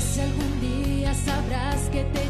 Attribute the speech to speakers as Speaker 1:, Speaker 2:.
Speaker 1: si algún día sabrás que te